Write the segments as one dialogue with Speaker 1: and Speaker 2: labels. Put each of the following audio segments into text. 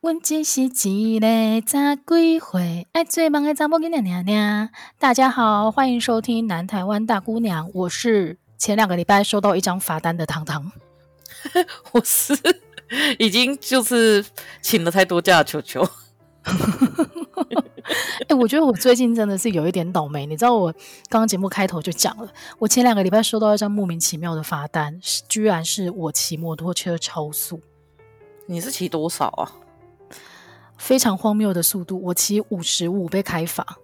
Speaker 1: 阮只是一个查鬼花，爱做梦的查某囡仔娘娘。大家好，欢迎收听南台湾大姑娘。我是前两个礼拜收到一张罚单的糖糖。
Speaker 2: 我是已经就是请了太多假的球球。
Speaker 1: 哎、欸，我觉得我最近真的是有一点倒霉。你知道，我刚刚节目开头就讲了，我前两个礼拜收到一张莫名其妙的罚单，居然是我骑摩托车超速。
Speaker 2: 你是骑多少啊？
Speaker 1: 非常荒谬的速度，我骑五十五被开罚。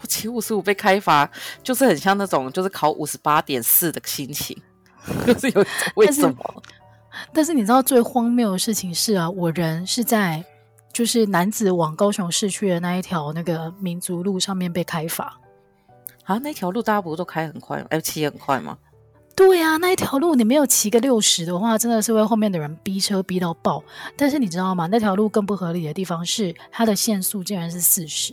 Speaker 2: 我骑五十五被开罚，就是很像那种就是考五十八点四的心情，就是有为什么但？
Speaker 1: 但是你知道最荒谬的事情是啊，我人是在就是男子往高雄市区的那一条那个民族路上面被开罚
Speaker 2: 啊，那条路大家不是都开很快吗？哎，骑很快吗？
Speaker 1: 对呀、啊，那一条路你没有骑个六十的话，真的是会后面的人逼车逼到爆。但是你知道吗？那条路更不合理的地方是，它的限速竟然是四十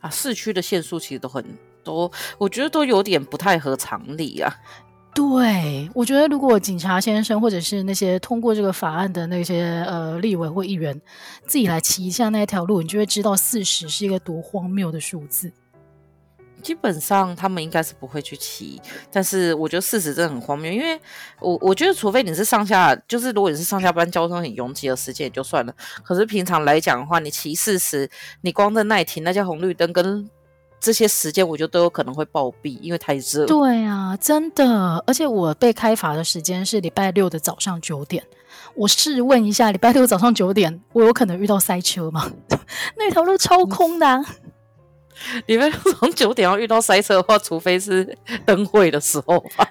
Speaker 2: 啊！市区的限速其实都很多，我觉得都有点不太合常理啊。
Speaker 1: 对，我觉得如果警察先生或者是那些通过这个法案的那些呃立委或议员自己来骑一下那一条路，你就会知道四十是一个多荒谬的数字。
Speaker 2: 基本上他们应该是不会去骑，但是我觉得事实真的很荒谬，因为我我觉得除非你是上下，就是如果你是上下班交通很拥挤的时间也就算了，可是平常来讲的话，你骑四十，你光在那里停那些红绿灯跟这些时间，我觉得都有可能会暴毙，因为太热。
Speaker 1: 对啊，真的，而且我被开罚的时间是礼拜六的早上九点，我试问一下，礼拜六早上九点，我有可能遇到塞车吗？那条路超空的。
Speaker 2: 你们从九点要遇到塞车的话，除非是灯会的时候吧。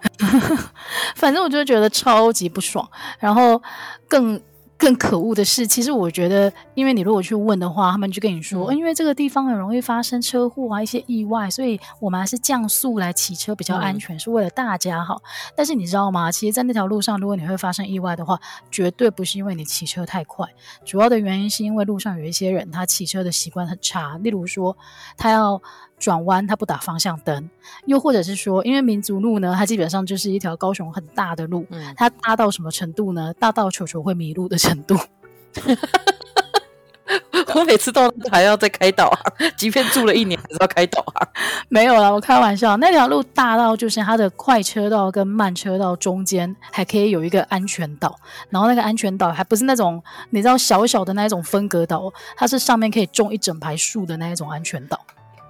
Speaker 1: 反正我就觉得超级不爽，然后更。更可恶的是，其实我觉得，因为你如果去问的话，他们就跟你说，嗯、因为这个地方很容易发生车祸啊，一些意外，所以我们还是降速来骑车比较安全，嗯、是为了大家好。但是你知道吗？其实，在那条路上，如果你会发生意外的话，绝对不是因为你骑车太快，主要的原因是因为路上有一些人他骑车的习惯很差，例如说他要。转弯，它不打方向灯，又或者是说，因为民族路呢，它基本上就是一条高雄很大的路，嗯、它大到什么程度呢？大到球球会迷路的程度。
Speaker 2: 我每次到还要再开导航，即便住了一年还是要开导航。
Speaker 1: 没有啦，我开玩笑。那条路大到就是它的快车道跟慢车道中间还可以有一个安全岛，然后那个安全岛还不是那种你知道小小的那一种分隔岛，它是上面可以种一整排树的那一种安全岛。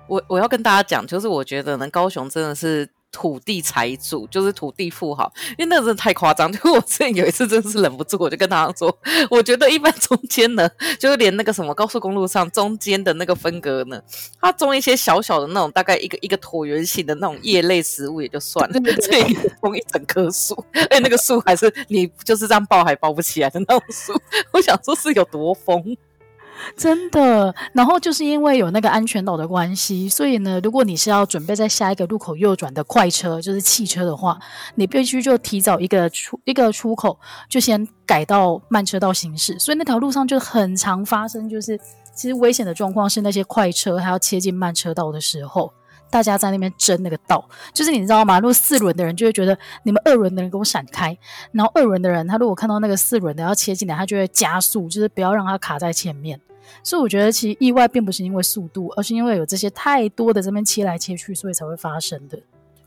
Speaker 2: 我我要跟大家讲，就是我觉得呢，高雄真的是土地财主，就是土地富豪，因为那个真的太夸张。就我之前有一次真的是忍不住，我就跟他说，我觉得一般中间呢，就是连那个什么高速公路上中间的那个分隔呢，它种一些小小的那种，大概一个一个椭圆形的那种叶类食物也就算了，这一种一整棵树，而且那个树还是你就是这样抱还抱不起来的那种树，我想说是有多疯。
Speaker 1: 真的，然后就是因为有那个安全岛的关系，所以呢，如果你是要准备在下一个路口右转的快车，就是汽车的话，你必须就提早一个出一个出口，就先改到慢车道行驶。所以那条路上就很常发生，就是其实危险的状况是那些快车还要切进慢车道的时候，大家在那边争那个道，就是你知道吗？如果四轮的人就会觉得你们二轮的人给我闪开，然后二轮的人他如果看到那个四轮的要切进来，他就会加速，就是不要让他卡在前面。所以我觉得，其实意外并不是因为速度，而是因为有这些太多的这边切来切去，所以才会发生的。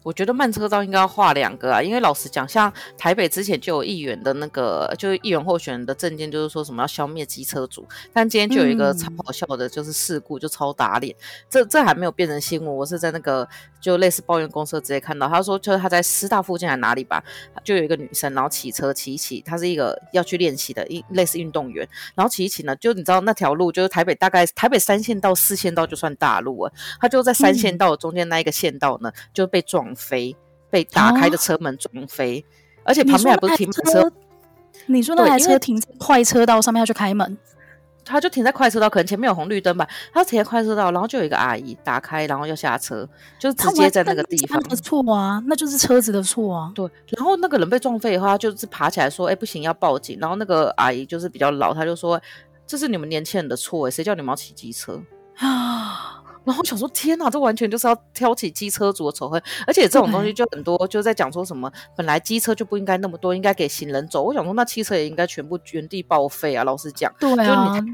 Speaker 2: 我觉得慢车道应该要画两个啊，因为老实讲，像台北之前就有议员的那个，就是议员候选人的证件，就是说什么要消灭机车族。但今天就有一个超好笑的，就是事故，就超打脸。这这还没有变成新闻，我是在那个就类似抱怨公社直接看到，他说就是他在师大附近还哪里吧，就有一个女生，然后骑车骑一骑，她是一个要去练习的，一类似运动员，然后骑一骑呢，就你知道那条路就是台北大概台北三线道四线道就算大路啊，她就在三线道中间那一个线道呢，就被撞。飞被打开的车门撞飞，哦、而且旁边还不是停满车。
Speaker 1: 你说那台车停在快车道上面要去开门，
Speaker 2: 他就停在快车道，可能前面有红绿灯吧。他停在快车道，然后就有一个阿姨打开，然后要下车，就直接在那个地方。
Speaker 1: 的错啊，那就是车子的错啊。
Speaker 2: 对，然后那个人被撞飞的话，就是爬起来说：“哎、欸，不行，要报警。”然后那个阿姨就是比较老，他就说：“这是你们年轻人的错，哎，谁叫你们要骑机车啊？” 然后我想说，天哪，这完全就是要挑起机车族的仇恨，而且这种东西就很多，就在讲说什么，本来机车就不应该那么多，应该给行人走。我想说，那汽车也应该全部原地报废啊！老实讲，
Speaker 1: 对啊，
Speaker 2: 就你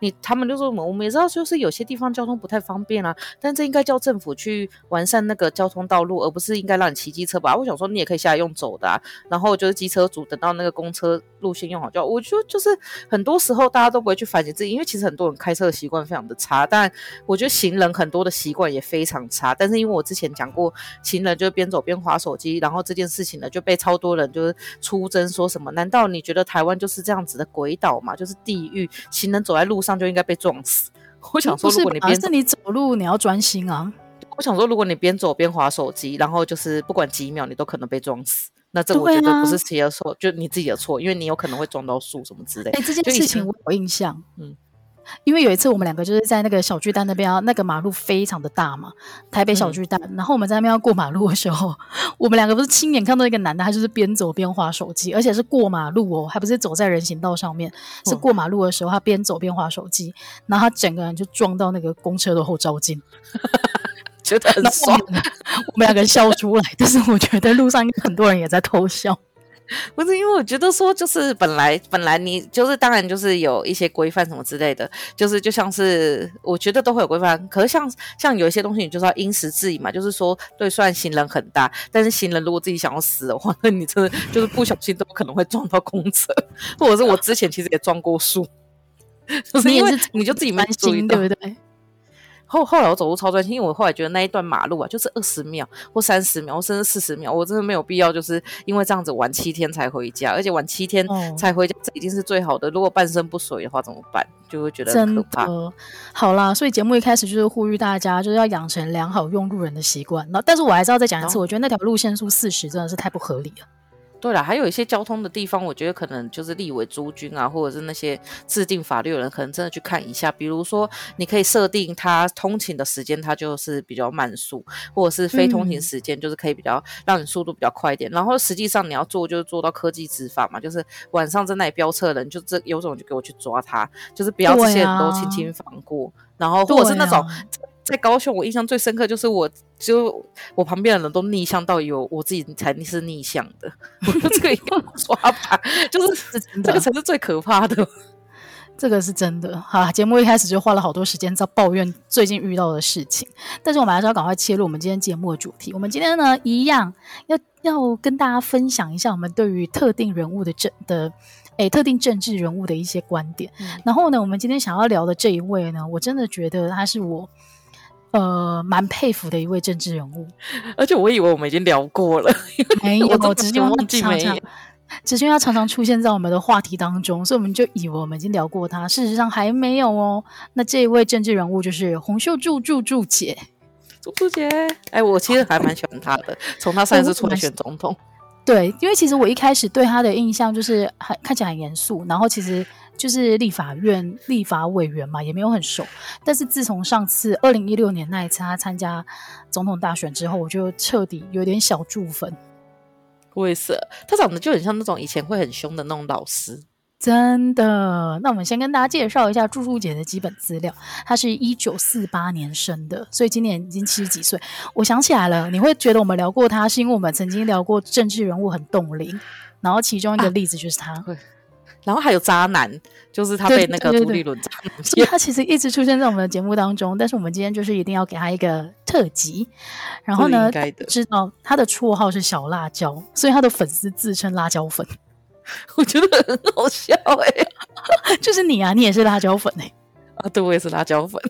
Speaker 2: 你他们就说我们，我们也知道，就是有些地方交通不太方便啊，但这应该叫政府去完善那个交通道路，而不是应该让你骑机车吧？我想说，你也可以下来用走的啊。然后就是机车族等到那个公车路线用好就好。我觉得就是很多时候大家都不会去反省自己，因为其实很多人开车的习惯非常的差，但我觉得行人很多的习惯。也非常差，但是因为我之前讲过，情人就边走边划手机，然后这件事情呢就被超多人就是出征说什么？难道你觉得台湾就是这样子的鬼岛嘛？就是地狱，行人走在路上就应该被撞死？我想说，如果你边
Speaker 1: 是你走路你要专心啊。
Speaker 2: 我想说，如果你边走边滑手机，然后就是不管几秒你都可能被撞死，那这我觉得不是谁的错，就你自己的错，因为你有可能会撞到树什么之类的。
Speaker 1: 哎，这件事情我有印象，嗯。因为有一次我们两个就是在那个小巨蛋那边啊，那个马路非常的大嘛，台北小巨蛋。嗯、然后我们在那边要过马路的时候，我们两个不是亲眼看到一个男的，他就是边走边划手机，而且是过马路哦，还不是走在人行道上面，是过马路的时候他边走边划手机，然后他整个人就撞到那个公车的后照镜，
Speaker 2: 觉得很爽。
Speaker 1: 我们两个人笑出来，但是我觉得路上很多人也在偷笑。
Speaker 2: 不是因为我觉得说，就是本来本来你就是当然就是有一些规范什么之类的，就是就像是我觉得都会有规范。可是像像有一些东西，你就是要因时制宜嘛。就是说，对，虽然行人很大，但是行人如果自己想要死的话，那你真的就是不小心都可能会撞到公车，或者是我之前其实也撞过树，就是因为你就自己蛮心，对不对？后后来我走路超专心，因为我后来觉得那一段马路啊，就是二十秒或三十秒，甚至四十秒，我真的没有必要，就是因为这样子晚七天才回家，而且晚七天才回家，这已经是最好的。如果半身不遂的话怎么办？就会觉得很可怕。
Speaker 1: 真的。好啦，所以节目一开始就是呼吁大家，就是要养成良好用路人的习惯。那但是我还是要再讲一次，我觉得那条路限速四十真的是太不合理了。
Speaker 2: 对了，还有一些交通的地方，我觉得可能就是立委诸君啊，或者是那些制定法律的人，可能真的去看一下。比如说，你可以设定他通勤的时间，他就是比较慢速，或者是非通勤时间，就是可以比较让你速度比较快一点。嗯、然后实际上你要做，就是做到科技执法嘛，就是晚上在那里飙车的人，就这有种就给我去抓他，就是不要这些人都轻轻放过。啊、然后或者是那种。在高雄，我印象最深刻就是我，就我旁边的人都逆向到有我自己才是逆向的，我说这个一定要抓吧，就是 这个才是最可怕的，
Speaker 1: 这个是真的。好，节目一开始就花了好多时间在抱怨最近遇到的事情，但是我们还是要赶快切入我们今天节目的主题。我们今天呢，一样要要跟大家分享一下我们对于特定人物的政的诶、欸、特定政治人物的一些观点。嗯、然后呢，我们今天想要聊的这一位呢，我真的觉得他是我。呃，蛮佩服的一位政治人物，
Speaker 2: 而且我以为我们已经聊过了，
Speaker 1: 没有，我只是忘记没有，只是因为他常常出现在我们的话题当中，所以我们就以为我们已经聊过他，事实上还没有哦。那这一位政治人物就是洪秀柱柱柱姐，
Speaker 2: 柱柱姐，哎，我其实还蛮喜欢他的，从他上一次出来选总统，
Speaker 1: 对，因为其实我一开始对他的印象就是很看起来很严肃，然后其实。就是立法院立法委员嘛，也没有很熟。但是自从上次二零一六年那一次他参加总统大选之后，我就彻底有点小注粉。
Speaker 2: 我也是，他长得就很像那种以前会很凶的那种老师。
Speaker 1: 真的？那我们先跟大家介绍一下柱柱姐的基本资料。她是一九四八年生的，所以今年已经七十几岁。我想起来了，你会觉得我们聊过她，是因为我们曾经聊过政治人物很冻龄，然后其中一个例子就是她。啊
Speaker 2: 然后还有渣男，就是他被那个朱立伦渣男，
Speaker 1: 所以他其实一直出现在我们的节目当中。但是我们今天就是一定要给他一个特辑。然后呢，知道他的绰号是小辣椒，所以他的粉丝自称辣椒粉。
Speaker 2: 我觉得很好笑哎、
Speaker 1: 欸，就是你啊，你也是辣椒粉哎、欸。
Speaker 2: 啊，对，我也是辣椒粉。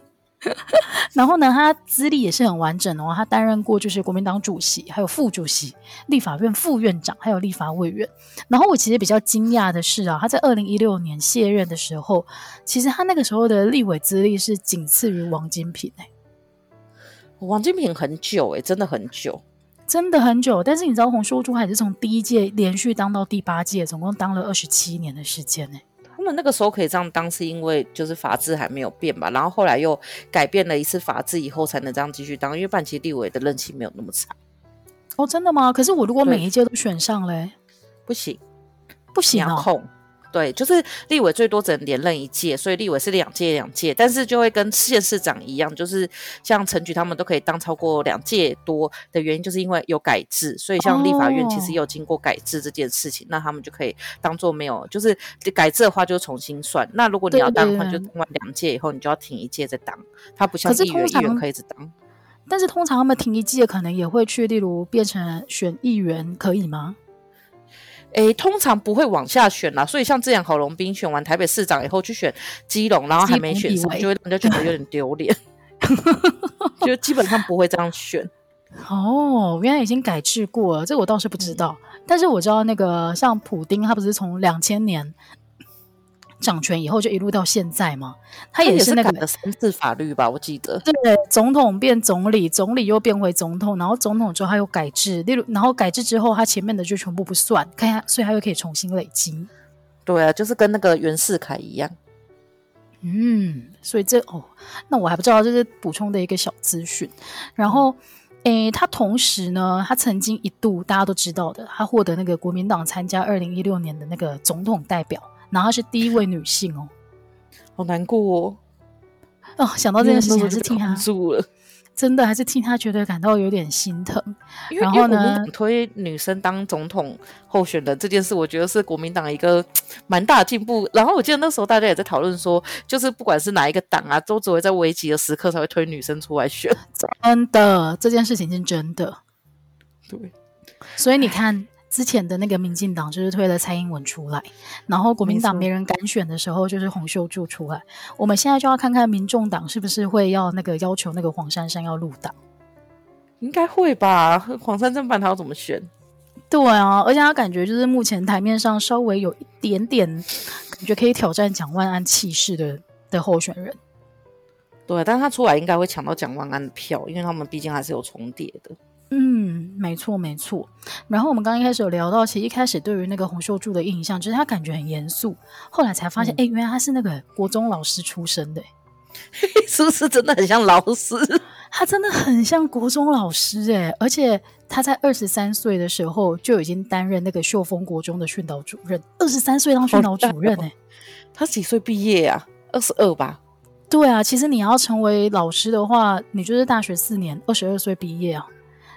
Speaker 1: 然后呢，他资历也是很完整哦。他担任过就是国民党主席，还有副主席、立法院副院长，还有立法委员。然后我其实比较惊讶的是啊，他在二零一六年卸任的时候，其实他那个时候的立委资历是仅次于王金平哎。
Speaker 2: 王金平很久哎，真的很久，
Speaker 1: 真的很久。但是你知道洪秀柱还是从第一届连续当到第八届，总共当了二十七年的时间呢。
Speaker 2: 他们那个时候可以这样当，是因为就是法制还没有变吧，然后后来又改变了一次法制以后，才能这样继续当。因为半期立委的任期没有那么长。
Speaker 1: 哦，真的吗？可是我如果每一届都选上嘞，
Speaker 2: 不行，
Speaker 1: 不行啊！
Speaker 2: 控对，就是立委最多只能连任一届，所以立委是两届两届，但是就会跟县市长一样，就是像陈菊他们都可以当超过两届多的原因，就是因为有改制，所以像立法院其实也有经过改制这件事情，哦、那他们就可以当做没有，就是改制的话就重新算。那如果你要当的话，就当完两届以后，你就要停一届再当。他不像议员，议员可以一直当。
Speaker 1: 但是通常他们停一届，可能也会去，例如变成选议员，可以吗？
Speaker 2: 诶，通常不会往下选啦。所以像这样郝龙斌选完台北市长以后去选基隆，然后还没选上，就会让人家觉得有点丢脸，就基本上不会这样选。
Speaker 1: 哦，原来已经改制过了，这个我倒是不知道。嗯、但是我知道那个像普丁，他不是从两千年。掌权以后就一路到现在嘛，他也是那个
Speaker 2: 三次法律吧，我记得。
Speaker 1: 对，总统变总理，总理又变回总统，然后总统之后他又改制，例如，然后改制之后他前面的就全部不算，看一下，所以他又可以重新累积。
Speaker 2: 对啊，就是跟那个袁世凯一样。
Speaker 1: 嗯，所以这哦，那我还不知道，这是补充的一个小资讯。然后，诶，他同时呢，他曾经一度大家都知道的，他获得那个国民党参加二零一六年的那个总统代表。然后她是第一位女性哦，
Speaker 2: 好难过哦！
Speaker 1: 哦，想到这件事情还是替她
Speaker 2: 住了，
Speaker 1: 真的还是替他觉得感到有点心疼。
Speaker 2: 然后呢，推女生当总统候选人这件事，我觉得是国民党一个蛮大的进步。然后我记得那时候大家也在讨论说，就是不管是哪一个党啊，都只会在危急的时刻才会推女生出来选。
Speaker 1: 真的，这件事情是真的。
Speaker 2: 对，
Speaker 1: 所以你看。之前的那个民进党就是推了蔡英文出来，然后国民党没人敢选的时候，就是洪秀柱出来。我们现在就要看看民众党是不是会要那个要求那个黄珊珊要入党，
Speaker 2: 应该会吧？黄珊珊办他要怎么选？
Speaker 1: 对啊，而且他感觉就是目前台面上稍微有一点点感觉可以挑战蒋万安气势的的候选人。
Speaker 2: 对，但是他出来应该会抢到蒋万安的票，因为他们毕竟还是有重叠的。
Speaker 1: 嗯，没错没错。然后我们刚刚一开始有聊到，其实一开始对于那个洪秀柱的印象，就是他感觉很严肃。后来才发现，哎、嗯，原来他是那个国中老师出身的，
Speaker 2: 是不是真的很像老师？
Speaker 1: 他真的很像国中老师哎，而且他在二十三岁的时候就已经担任那个秀峰国中的训导主任。二十三岁当训导主任哎，
Speaker 2: 他几岁毕业啊？二十二吧？
Speaker 1: 对啊，其实你要成为老师的话，你就是大学四年，二十二岁毕业啊。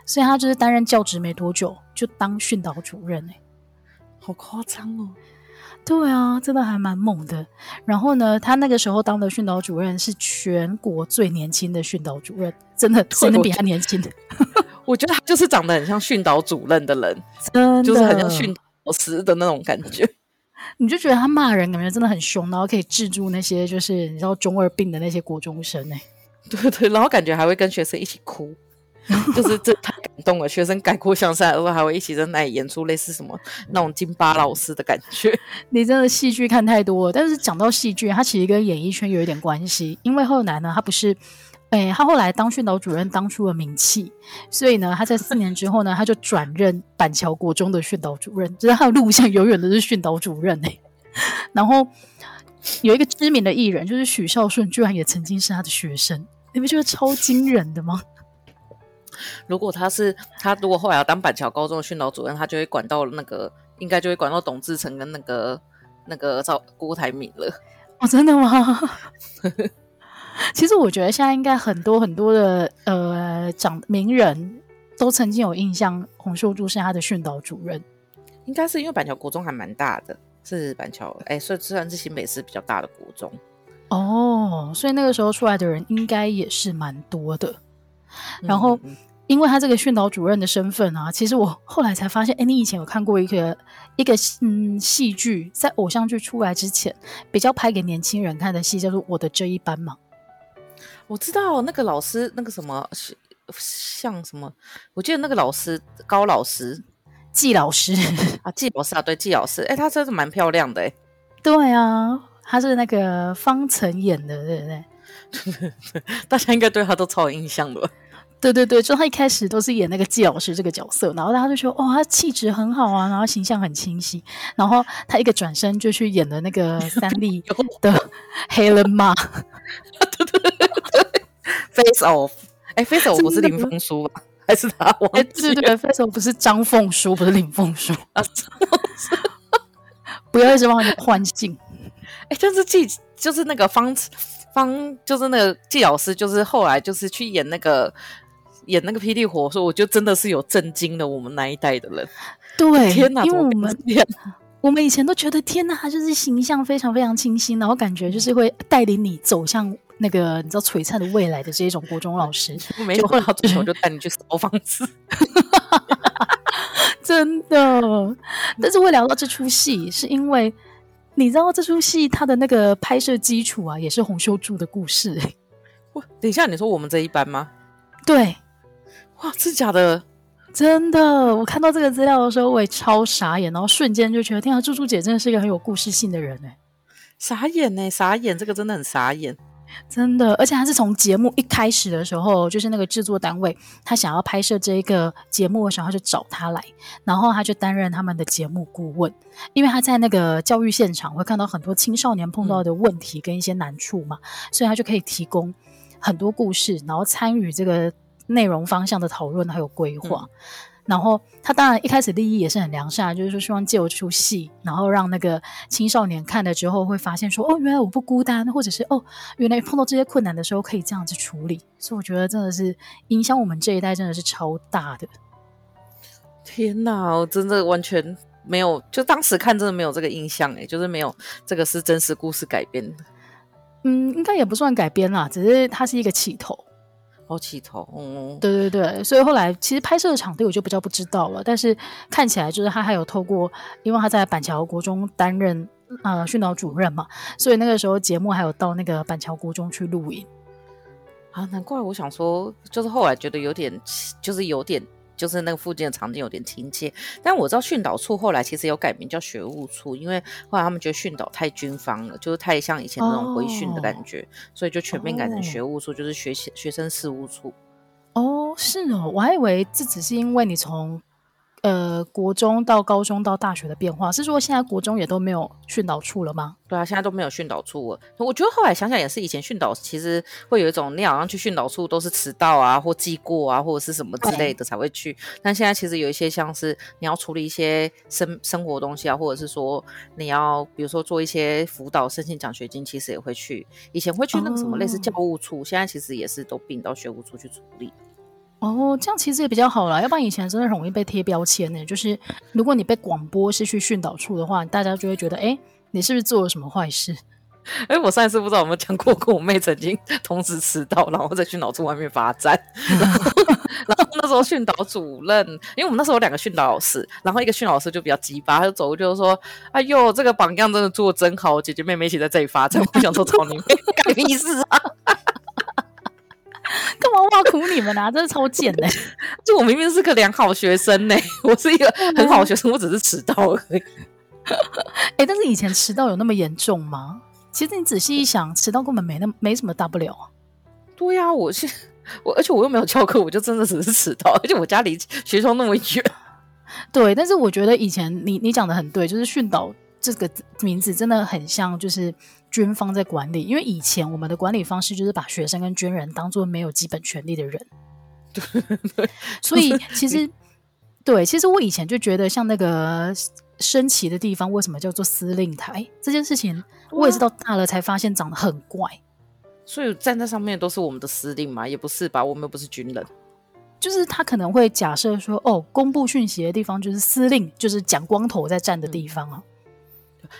Speaker 1: 所以他就是担任教职没多久就当训导主任哎、欸，
Speaker 2: 好夸张哦！
Speaker 1: 对啊，真的还蛮猛的。然后呢，他那个时候当的训导主任是全国最年轻的训导主任，真的谁能比他年轻的？
Speaker 2: 我觉得他就是长得很像训导主任的人，
Speaker 1: 真的
Speaker 2: 就是很像训导老师的那种感觉。
Speaker 1: 你就觉得他骂人感觉真的很凶，然后可以制住那些就是你知道中二病的那些国中生哎、
Speaker 2: 欸，对对，然后感觉还会跟学生一起哭。就是这太感动了，学生改过向善，而且还会一起在那里演出类似什么那种金巴老师的感觉。
Speaker 1: 你真的戏剧看太多了，但是讲到戏剧，他其实跟演艺圈有一点关系，因为后来呢，他不是，哎，他后来当训导主任当出了名气，所以呢，他在四年之后呢，他就转任板桥国中的训导主任，就是他的路线永远都是训导主任哎。然后有一个知名的艺人，就是许孝顺，居然也曾经是他的学生，你不觉得超惊人的吗？
Speaker 2: 如果他是他，如果后来要当板桥高中的训导主任，他就会管到那个，应该就会管到董志成跟那个那个赵郭台铭了。
Speaker 1: 哦，真的吗？其实我觉得现在应该很多很多的呃长名人都曾经有印象，洪秀柱是他的训导主任。
Speaker 2: 应该是因为板桥国中还蛮大的，是板桥哎，所以虽然是新北市比较大的国中
Speaker 1: 哦，所以那个时候出来的人应该也是蛮多的。然后，因为他这个训导主任的身份啊，其实我后来才发现，哎，你以前有看过一个一个嗯戏剧，在偶像剧出来之前，比较拍给年轻人看的戏，叫做《我的这一班》嘛。
Speaker 2: 我知道那个老师，那个什么像什么，我记得那个老师高老师，
Speaker 1: 季老师
Speaker 2: 啊，季老师啊，对，季老师，哎，他真的蛮漂亮的，哎，
Speaker 1: 对啊，他是那个方岑演的，对不对？
Speaker 2: 大家应该对他都超有印象的。
Speaker 1: 对对对，就他一开始都是演那个季老师这个角色，然后大家就说，哦，他气质很好啊，然后形象很清晰，然后他一个转身就去演了那个 三立的黑人嘛，
Speaker 2: 对对对对，Face Off，哎，Face Off 不是林峰叔吧？还是他？哎，
Speaker 1: 对对对，Face Off 不是张凤叔，不是林凤叔啊。不要一直忘记换姓。
Speaker 2: 哎，就是季就是那个方方，就是那个季老师，就是后来就是去演那个演那个霹雳火，说我就真的是有震惊了我们那一代的人。
Speaker 1: 对，
Speaker 2: 天哪，
Speaker 1: 因为我们 我们以前都觉得天哪，他就是形象非常非常清新，然后感觉就是会带领你走向那个你知道璀璨的未来的这种国中老师。
Speaker 2: 没有，后来最后就带你去烧房子。
Speaker 1: 真的，但是会聊到这出戏，是因为你知道这出戏它的那个拍摄基础啊，也是洪秀柱的故事。
Speaker 2: 我，等一下，你说我们这一班吗？
Speaker 1: 对，
Speaker 2: 哇，是假的？
Speaker 1: 真的，我看到这个资料的时候，我也超傻眼，然后瞬间就觉得，天啊，猪猪姐真的是一个很有故事性的人哎，
Speaker 2: 傻眼呢，傻眼，这个真的很傻眼。
Speaker 1: 真的，而且他是从节目一开始的时候，就是那个制作单位，他想要拍摄这一个节目的时候，他就找他来，然后他就担任他们的节目顾问，因为他在那个教育现场会看到很多青少年碰到的问题跟一些难处嘛，嗯、所以他就可以提供很多故事，然后参与这个内容方向的讨论还有规划。嗯然后他当然一开始立意也是很良善，就是说希望借由这出戏，然后让那个青少年看了之后会发现说，哦，原来我不孤单，或者是哦，原来碰到这些困难的时候可以这样子处理。所以我觉得真的是影响我们这一代真的是超大的。
Speaker 2: 天哪，我真的完全没有，就当时看真的没有这个印象诶，就是没有这个是真实故事改编的。
Speaker 1: 嗯，应该也不算改编啦，只是它是一个起头。
Speaker 2: 好起头，嗯，
Speaker 1: 对对对，所以后来其实拍摄的场地我就比较不知道了，但是看起来就是他还有透过，因为他在板桥国中担任呃训导主任嘛，所以那个时候节目还有到那个板桥国中去录影
Speaker 2: 啊，难怪我想说，就是后来觉得有点，就是有点。就是那个附近的场景有点亲切，但我知道训导处后来其实有改名叫学务处，因为后来他们觉得训导太军方了，就是太像以前那种回训的感觉，哦、所以就全面改成学务处，哦、就是学学生事务处。
Speaker 1: 哦，是哦，我还以为这只是因为你从。呃，国中到高中到大学的变化，是说现在国中也都没有训导处了吗？
Speaker 2: 对啊，现在都没有训导处了。我觉得后来想想也是，以前训导其实会有一种，你好像去训导处都是迟到啊，或记过啊，或者是什么之类的才会去。但现在其实有一些像是你要处理一些生生活东西啊，或者是说你要比如说做一些辅导申请奖学金，其实也会去。以前会去那个什么类似教务处，哦、现在其实也是都并到学务处去处理。
Speaker 1: 哦，这样其实也比较好啦，要不然以前真的很容易被贴标签呢。就是如果你被广播是去训导处的话，大家就会觉得，哎，你是不是做了什么坏事？
Speaker 2: 哎，我上一次不知道有没有讲过，跟我妹曾经同时迟到，然后在训导处外面罚站。然后，那时候训导主任，因为我们那时候有两个训导老师，然后一个训导老师就比较鸡巴，他就走过就是说：“哎呦，这个榜样真的做的真好，姐姐妹妹一起在这里罚站。”我想说：“操你妹，干屁事啊！”
Speaker 1: 干嘛挖苦你们啊？真是超贱的！
Speaker 2: 就我明明是个良好学生呢，我是一个很好的学生，我只是迟到而已。
Speaker 1: 哎、欸，但是以前迟到有那么严重吗？其实你仔细一想，迟到根本没那没什么大不了啊。
Speaker 2: 对呀、啊，我是我，而且我又没有翘课，我就真的只是迟到，而且我家离学校那么远。
Speaker 1: 对，但是我觉得以前你你讲的很对，就是训导这个名字真的很像，就是。军方在管理，因为以前我们的管理方式就是把学生跟军人当做没有基本权利的人，
Speaker 2: 对，
Speaker 1: 所以其实对，其实我以前就觉得像那个升旗的地方为什么叫做司令台这件事情，我也是到大了才发现长得很怪。
Speaker 2: 所以站在上面都是我们的司令嘛？也不是吧，我们又不是军人。
Speaker 1: 就是他可能会假设说，哦，公布讯息的地方就是司令，就是蒋光头在站的地方啊。嗯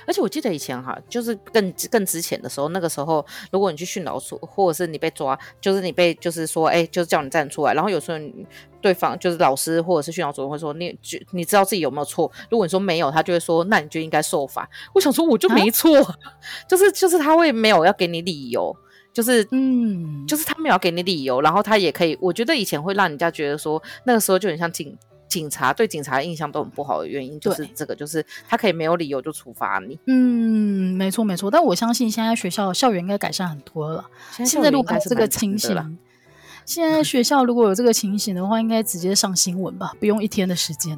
Speaker 2: 而且我记得以前哈，就是更更之前的时候，那个时候如果你去训导处，或者是你被抓，就是你被就是说，哎，就是叫你站出来，然后有时候对方就是老师或者是训导主任会说，你就你知道自己有没有错？如果你说没有，他就会说，那你就应该受罚。我想说，我就没错，啊、就是就是他会没有要给你理由，就是嗯，就是他没有要给你理由，然后他也可以，我觉得以前会让人家觉得说，那个时候就很像警。警察对警察的印象都很不好的原因就是这个，就是他可以没有理由就处罚你。
Speaker 1: 嗯，没错没错。但我相信现在学校校园应该改善很多了。现在，现在如果有这个情形，现在学校如果有这个情形的话，应该直接上新闻吧，不用一天的时间。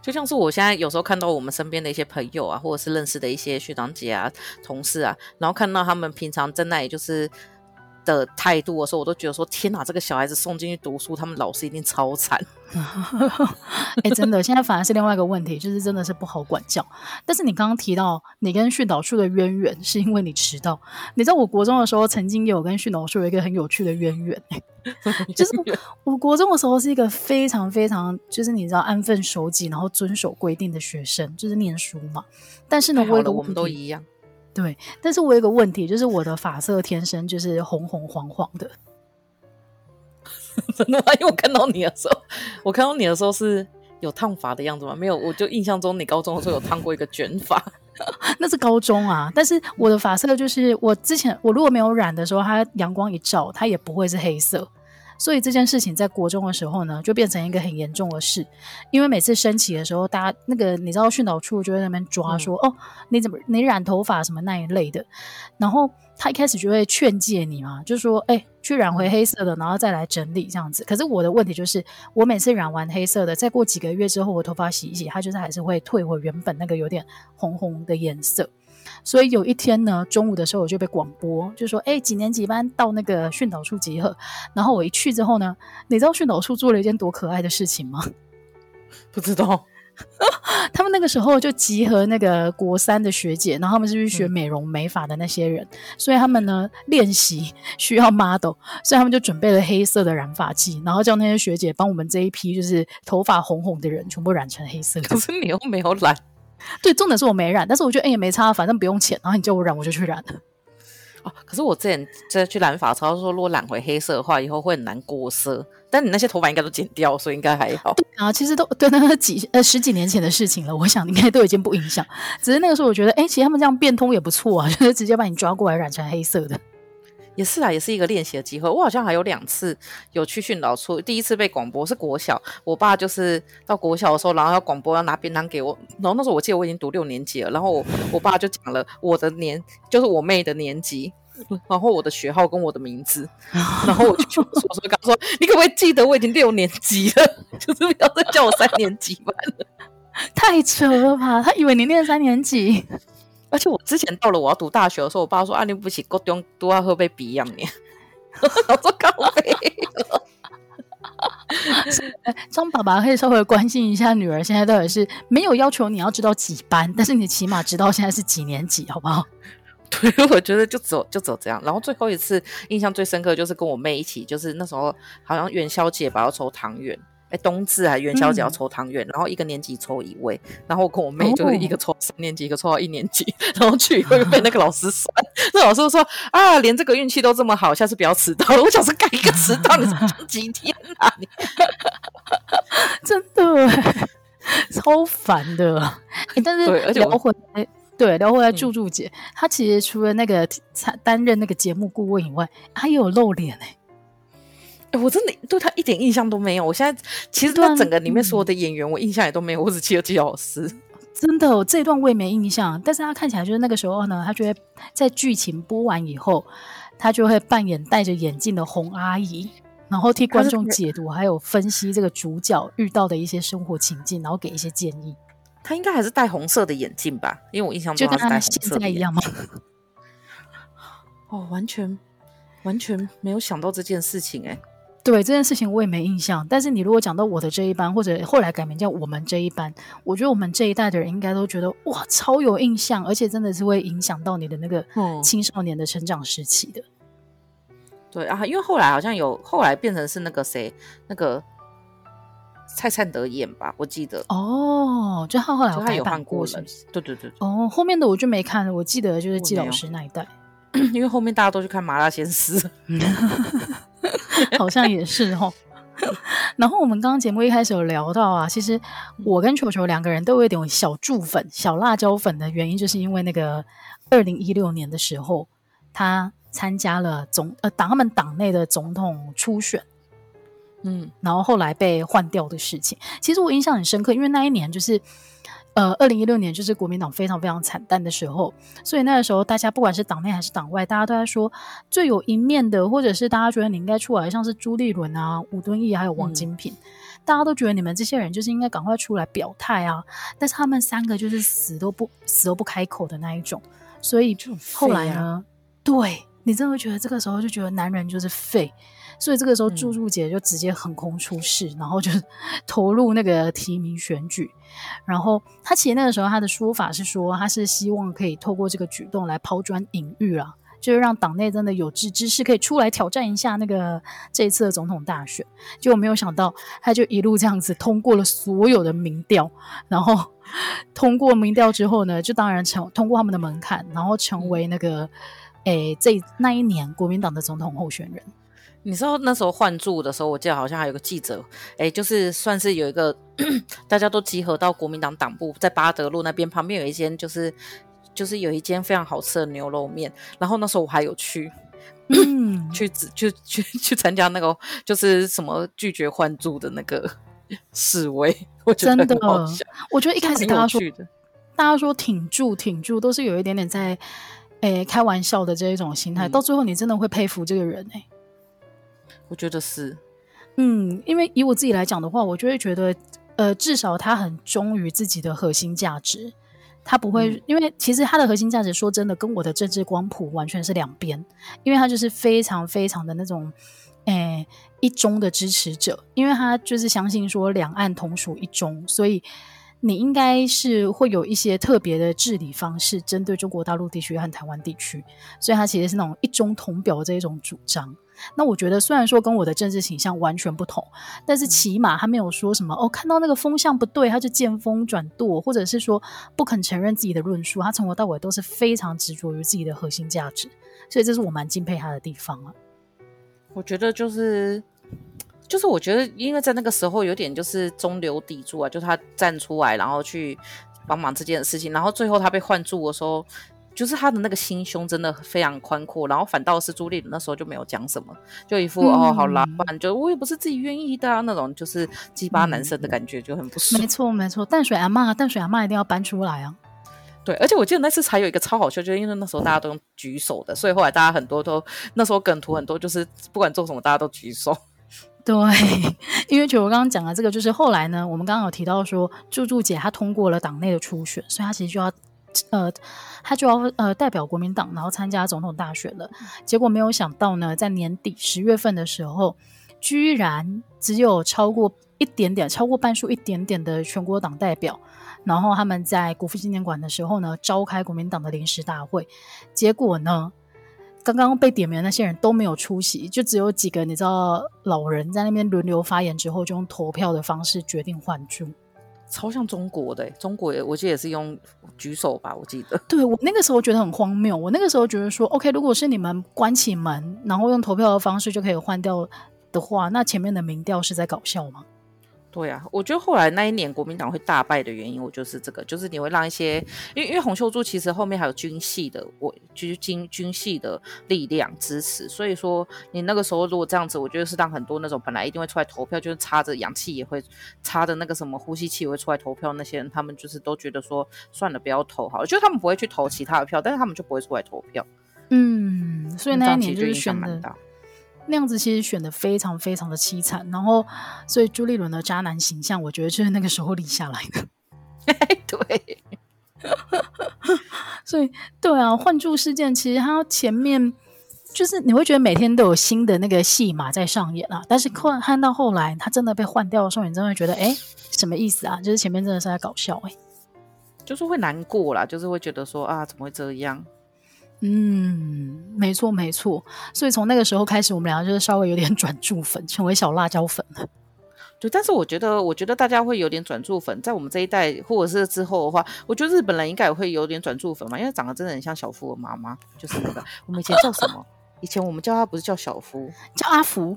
Speaker 2: 就像是我现在有时候看到我们身边的一些朋友啊，或者是认识的一些学长姐啊、同事啊，然后看到他们平常在那里就是。的态度的时候，我都觉得说：天哪，这个小孩子送进去读书，他们老师一定超惨。
Speaker 1: 哎、欸，真的，现在反而是另外一个问题，就是真的是不好管教。但是你刚刚提到你跟训导处的渊源，是因为你迟到。你知道我国中的时候，曾经有跟训导处有一个很有趣的渊源，就是我国中的时候是一个非常非常，就是你知道安分守己，然后遵守规定的学生，就是念书嘛。但是呢，我的
Speaker 2: 我们都一样。
Speaker 1: 对，但是我有个问题，就是我的发色天生就是红红黄黄的，
Speaker 2: 真的吗？因为我看到你的时候，我看到你的时候是有烫发的样子吗？没有，我就印象中你高中的时候有烫过一个卷发，
Speaker 1: 那是高中啊。但是我的发色就是我之前我如果没有染的时候，它阳光一照，它也不会是黑色。所以这件事情在国中的时候呢，就变成一个很严重的事，因为每次升旗的时候，大家那个你知道训导处就在那边抓说，嗯、哦，你怎么你染头发什么那一类的，然后他一开始就会劝诫你嘛，就说哎，去染回黑色的，然后再来整理这样子。可是我的问题就是，我每次染完黑色的，再过几个月之后，我头发洗一洗，它就是还是会退回原本那个有点红红的颜色。所以有一天呢，中午的时候我就被广播，就说：“哎、欸，几年几班到那个训导处集合。”然后我一去之后呢，你知道训导处做了一件多可爱的事情吗？
Speaker 2: 不知道。
Speaker 1: 他们那个时候就集合那个国三的学姐，然后他们是去学美容美发的那些人，嗯、所以他们呢练习需要 model，所以他们就准备了黑色的染发剂，然后叫那些学姐帮我们这一批就是头发红红的人全部染成黑色。
Speaker 2: 可是你又没有染。
Speaker 1: 对，重点是我没染，但是我觉得哎也没差，反正不用钱。然后你叫我染，我就去染了。
Speaker 2: 哦，可是我之前在去染发，超说如果染回黑色的话，以后会很难过色。但你那些头发应该都剪掉，所以应该还好。
Speaker 1: 对啊，其实都对，那个几呃十几年前的事情了，我想应该都已经不影响。只是那个时候我觉得，哎，其实他们这样变通也不错啊，就是直接把你抓过来染成黑色的。
Speaker 2: 也是啊，也是一个练习的机会。我好像还有两次有去训导处，第一次被广播是国小，我爸就是到国小的时候，然后要广播要拿便当给我，然后那时候我记得我已经读六年级了，然后我我爸就讲了我的年，就是我妹的年级，然后我的学号跟我的名字，然后我就说说说，刚说你可不可以记得我已经六年级了，就是不要再叫我三年级班了，
Speaker 1: 太扯了吧？他以为你念三年级。
Speaker 2: 而且我之前到了我要读大学的时候，我爸说：“啊，你不起高中都要喝被逼样你。”我说：“高飞。”
Speaker 1: 张爸爸可以稍微关心一下女儿，现在到底是没有要求你要知道几班，但是你起码知道现在是几年级，好不好？
Speaker 2: 对，我觉得就走就走这样。然后最后一次印象最深刻就是跟我妹一起，就是那时候好像元宵节吧，要抽汤圆。哎，冬至还元宵节要抽汤圆，嗯、然后一个年级抽一位，然后我跟我妹就是一个抽三年级，哦、一个抽到一年级，然后去会被那个老师酸，那老师说啊，连这个运气都这么好，下次不要迟到了。我想说，干一个迟到，你讲几天啊？你
Speaker 1: 真的超烦的。哎，但是聊回来，对，聊回来，柱柱姐，她、嗯、其实除了那个担任那个节目顾问以外，她也有露脸哎。
Speaker 2: 哎，我真的对他一点印象都没有。我现在其实他整个里面所有的演员，我印象也都没有。我只记得季老师，
Speaker 1: 真的，我这一段我也没印象。但是他看起来就是那个时候呢，他就会在剧情播完以后，他就会扮演戴着眼镜的洪阿姨，然后替观众解读还有分析这个主角遇到的一些生活情境，然后给一些建议。
Speaker 2: 他应该还是戴红色的眼镜吧？因为我印象中他戴就跟他现在一样吗？哦，完全完全没有想到这件事情哎、欸。
Speaker 1: 对这件事情我也没印象，但是你如果讲到我的这一班，或者后来改名叫我们这一班，我觉得我们这一代的人应该都觉得哇，超有印象，而且真的是会影响到你的那个青少年的成长时期的。
Speaker 2: 嗯、对啊，因为后来好像有后来变成是那个谁，那个蔡灿德演吧，我记得
Speaker 1: 哦，就他后来
Speaker 2: 他有换过是不是？对对对，对。
Speaker 1: 哦，后面的我就没看了，我记得就是季老师那一代，
Speaker 2: 因为后面大家都去看麻辣鲜师。
Speaker 1: 好像也是哦。然后我们刚刚节目一开始有聊到啊，其实我跟球球两个人都有一点小注粉、小辣椒粉的原因，就是因为那个二零一六年的时候，他参加了总呃党他们党内的总统初选，嗯，然后后来被换掉的事情，其实我印象很深刻，因为那一年就是。呃，二零一六年就是国民党非常非常惨淡的时候，所以那个时候大家不管是党内还是党外，大家都在说最有一面的，或者是大家觉得你应该出来，像是朱立伦啊、吴敦义还有王金平，嗯、大家都觉得你们这些人就是应该赶快出来表态啊，但是他们三个就是死都不死都不开口的那一种，所以后来呢，对，你真的觉得这个时候就觉得男人就是废。所以这个时候，柱柱姐就直接横空出世，嗯、然后就 投入那个提名选举。然后他其实那个时候他的说法是说，他是希望可以透过这个举动来抛砖引玉啦，就是让党内真的有志之士可以出来挑战一下那个这一次的总统大选。结果没有想到，他就一路这样子通过了所有的民调，然后 通过民调之后呢，就当然成通过他们的门槛，然后成为那个诶这那一年国民党的总统候选人。
Speaker 2: 你知道那时候换住的时候，我记得好像还有个记者，哎，就是算是有一个 大家都集合到国民党党部，在八德路那边旁边有一间，就是就是有一间非常好吃的牛肉面。然后那时候我还有去，嗯、去去去去参加那个就是什么拒绝换住的那个 示威。我觉得。
Speaker 1: 真的，我觉得一开始大家说大家说挺住挺住，都是有一点点在诶开玩笑的这一种心态，嗯、到最后你真的会佩服这个人哎。
Speaker 2: 我觉得是，
Speaker 1: 嗯，因为以我自己来讲的话，我就会觉得，呃，至少他很忠于自己的核心价值，他不会，嗯、因为其实他的核心价值，说真的，跟我的政治光谱完全是两边，因为他就是非常非常的那种，诶，一中的支持者，因为他就是相信说两岸同属一中，所以你应该是会有一些特别的治理方式，针对中国大陆地区和台湾地区，所以他其实是那种一中同表这一种主张。那我觉得，虽然说跟我的政治倾向完全不同，但是起码他没有说什么哦，看到那个风向不对，他就见风转舵，或者是说不肯承认自己的论述。他从头到尾都是非常执着于自己的核心价值，所以这是我蛮敬佩他的地方啊。
Speaker 2: 我觉得就是，就是我觉得，因为在那个时候有点就是中流砥柱啊，就他站出来，然后去帮忙这件事情，然后最后他被换住的时候。就是他的那个心胸真的非常宽阔，然后反倒是朱丽那时候就没有讲什么，就一副、嗯、哦好啦，不然就我也不是自己愿意的、啊、那种，就是鸡巴男生的感觉就很不爽。
Speaker 1: 没错没错，淡水阿妈，淡水阿妈一定要搬出来啊！
Speaker 2: 对，而且我记得那次才有一个超好笑，就是因为那时候大家都用举手的，所以后来大家很多都那时候梗图很多，就是不管做什么大家都举手。
Speaker 1: 对，因为就我刚刚讲的这个，就是后来呢，我们刚刚有提到说，柱柱姐她通过了党内的初选，所以她其实就要。呃，他就要呃代表国民党，然后参加总统大选了。结果没有想到呢，在年底十月份的时候，居然只有超过一点点，超过半数一点点的全国党代表，然后他们在国父纪念馆的时候呢，召开国民党的临时大会。结果呢，刚刚被点名的那些人都没有出席，就只有几个你知道老人在那边轮流发言之后，就用投票的方式决定换军。
Speaker 2: 超像中国的，中国也我记得也是用举手吧，我记得。
Speaker 1: 对，我那个时候觉得很荒谬，我那个时候觉得说，OK，如果是你们关起门，然后用投票的方式就可以换掉的话，那前面的民调是在搞笑吗？
Speaker 2: 对啊，我觉得后来那一年国民党会大败的原因，我就是这个，就是你会让一些，因为因为洪秀柱其实后面还有军系的，我就是军军系的力量支持，所以说你那个时候如果这样子，我觉得是让很多那种本来一定会出来投票，就是插着氧气也会插着那个什么呼吸器也会出来投票那些人，他们就是都觉得说算了，不要投好了，就他们不会去投其他的票，但是他们就不会出来投票。
Speaker 1: 嗯，所以那一年就是选的。那样子其实选的非常非常的凄惨，然后所以朱立伦的渣男形象，我觉得就是那个时候立下来的。
Speaker 2: 对，
Speaker 1: 所以对啊，换柱事件其实它前面就是你会觉得每天都有新的那个戏码在上演啊，但是看看到后来他真的被换掉的时候，你真的会觉得哎，什么意思啊？就是前面真的是在搞笑哎，
Speaker 2: 就是会难过啦，就是会觉得说啊，怎么会这样？
Speaker 1: 嗯，没错没错，所以从那个时候开始，我们两个就是稍微有点转注粉，成为小辣椒粉了。
Speaker 2: 对，但是我觉得，我觉得大家会有点转注粉，在我们这一代或者是之后的话，我觉得日本人应该也会有点转注粉嘛，因为长得真的很像小夫的妈妈，就是那个我们以前叫什么？以前我们叫他不是叫小夫，
Speaker 1: 叫阿福，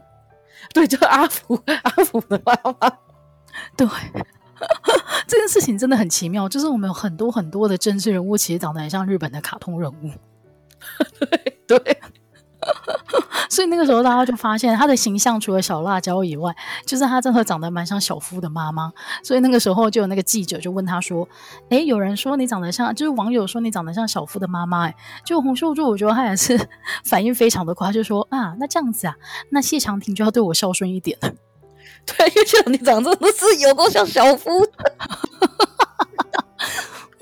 Speaker 2: 对，叫阿福，阿福的妈妈。
Speaker 1: 对，这件事情真的很奇妙，就是我们有很多很多的政治人物，其实长得很像日本的卡通人物。
Speaker 2: 对，
Speaker 1: 所以那个时候大家就发现他的形象除了小辣椒以外，就是他真的长得蛮像小夫的妈妈。所以那个时候就有那个记者就问他说：“哎，有人说你长得像，就是网友说你长得像小夫的妈妈。”哎，就洪秀柱，我觉得他也是反应非常的快，他就说：“啊，那这样子啊，那谢长廷就要对我孝顺一点了。”
Speaker 2: 对，因为谢长廷长得真的是有多像小夫。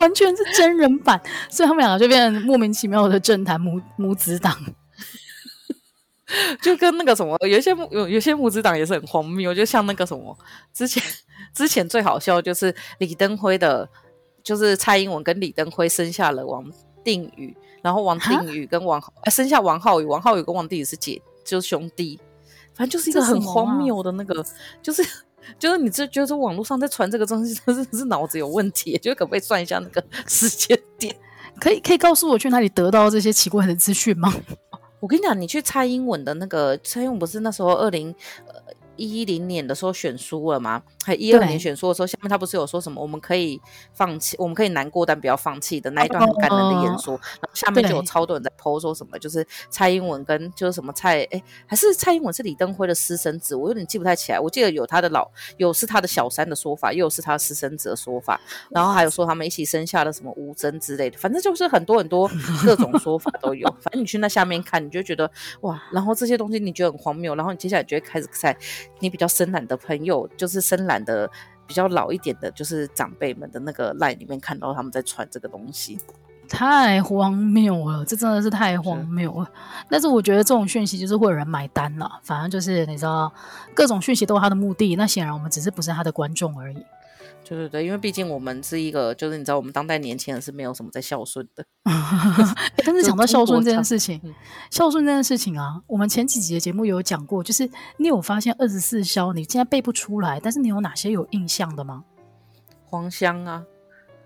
Speaker 1: 完全是真人版，所以他们两个就变成莫名其妙的政坛母母子档。
Speaker 2: 就跟那个什么，有一些有有些母子党也是很荒谬，就像那个什么，之前 之前最好笑就是李登辉的，就是蔡英文跟李登辉生下了王定宇，然后王定宇跟王哈？生下王浩宇，王浩宇跟王定宇是姐，就是兄弟，反正就是一个很荒谬的那个，就是就是你这觉得网络上在传这个东西，真的是脑子有问题，就可不可以算一下那个 时间点？
Speaker 1: 可以可以告诉我去哪里得到这些奇怪的资讯吗？
Speaker 2: 我跟你讲，你去蔡英文的那个蔡英文不是那时候二零一零年的时候选输了吗？还一二年选输的时候，下面他不是有说什么？我们可以放弃，我们可以难过，但不要放弃的那一段很感人的演说。然后下面就有超多人在 po 说什么，就是蔡英文跟就是什么蔡哎，还是蔡英文是李登辉的私生子，我有点记不太起来。我记得有他的老有是他的小三的说法，又是他私生子的说法，然后还有说他们一起生下了什么吴峥之类的，反正就是很多很多各种说法都有。反正你去那下面看，你就觉得哇，然后这些东西你觉得很荒谬，然后你接下来就会开始在你比较深蓝的朋友，就是深蓝的比较老一点的，就是长辈们的那个 line 里面看到他们在传这个东西，
Speaker 1: 太荒谬了，这真的是太荒谬了。是但是我觉得这种讯息就是会有人买单了，反正就是你知道，各种讯息都有它的目的，那显然我们只是不是他的观众而已。
Speaker 2: 对对对，因为毕竟我们是一个，就是你知道，我们当代年轻人是没有什么在孝顺的。
Speaker 1: 但是讲到孝顺这件事情，孝顺这件事情啊，我们前几集的节目有讲过，就是你有发现二十四孝，你竟然背不出来，但是你有哪些有印象的吗？
Speaker 2: 黄香啊。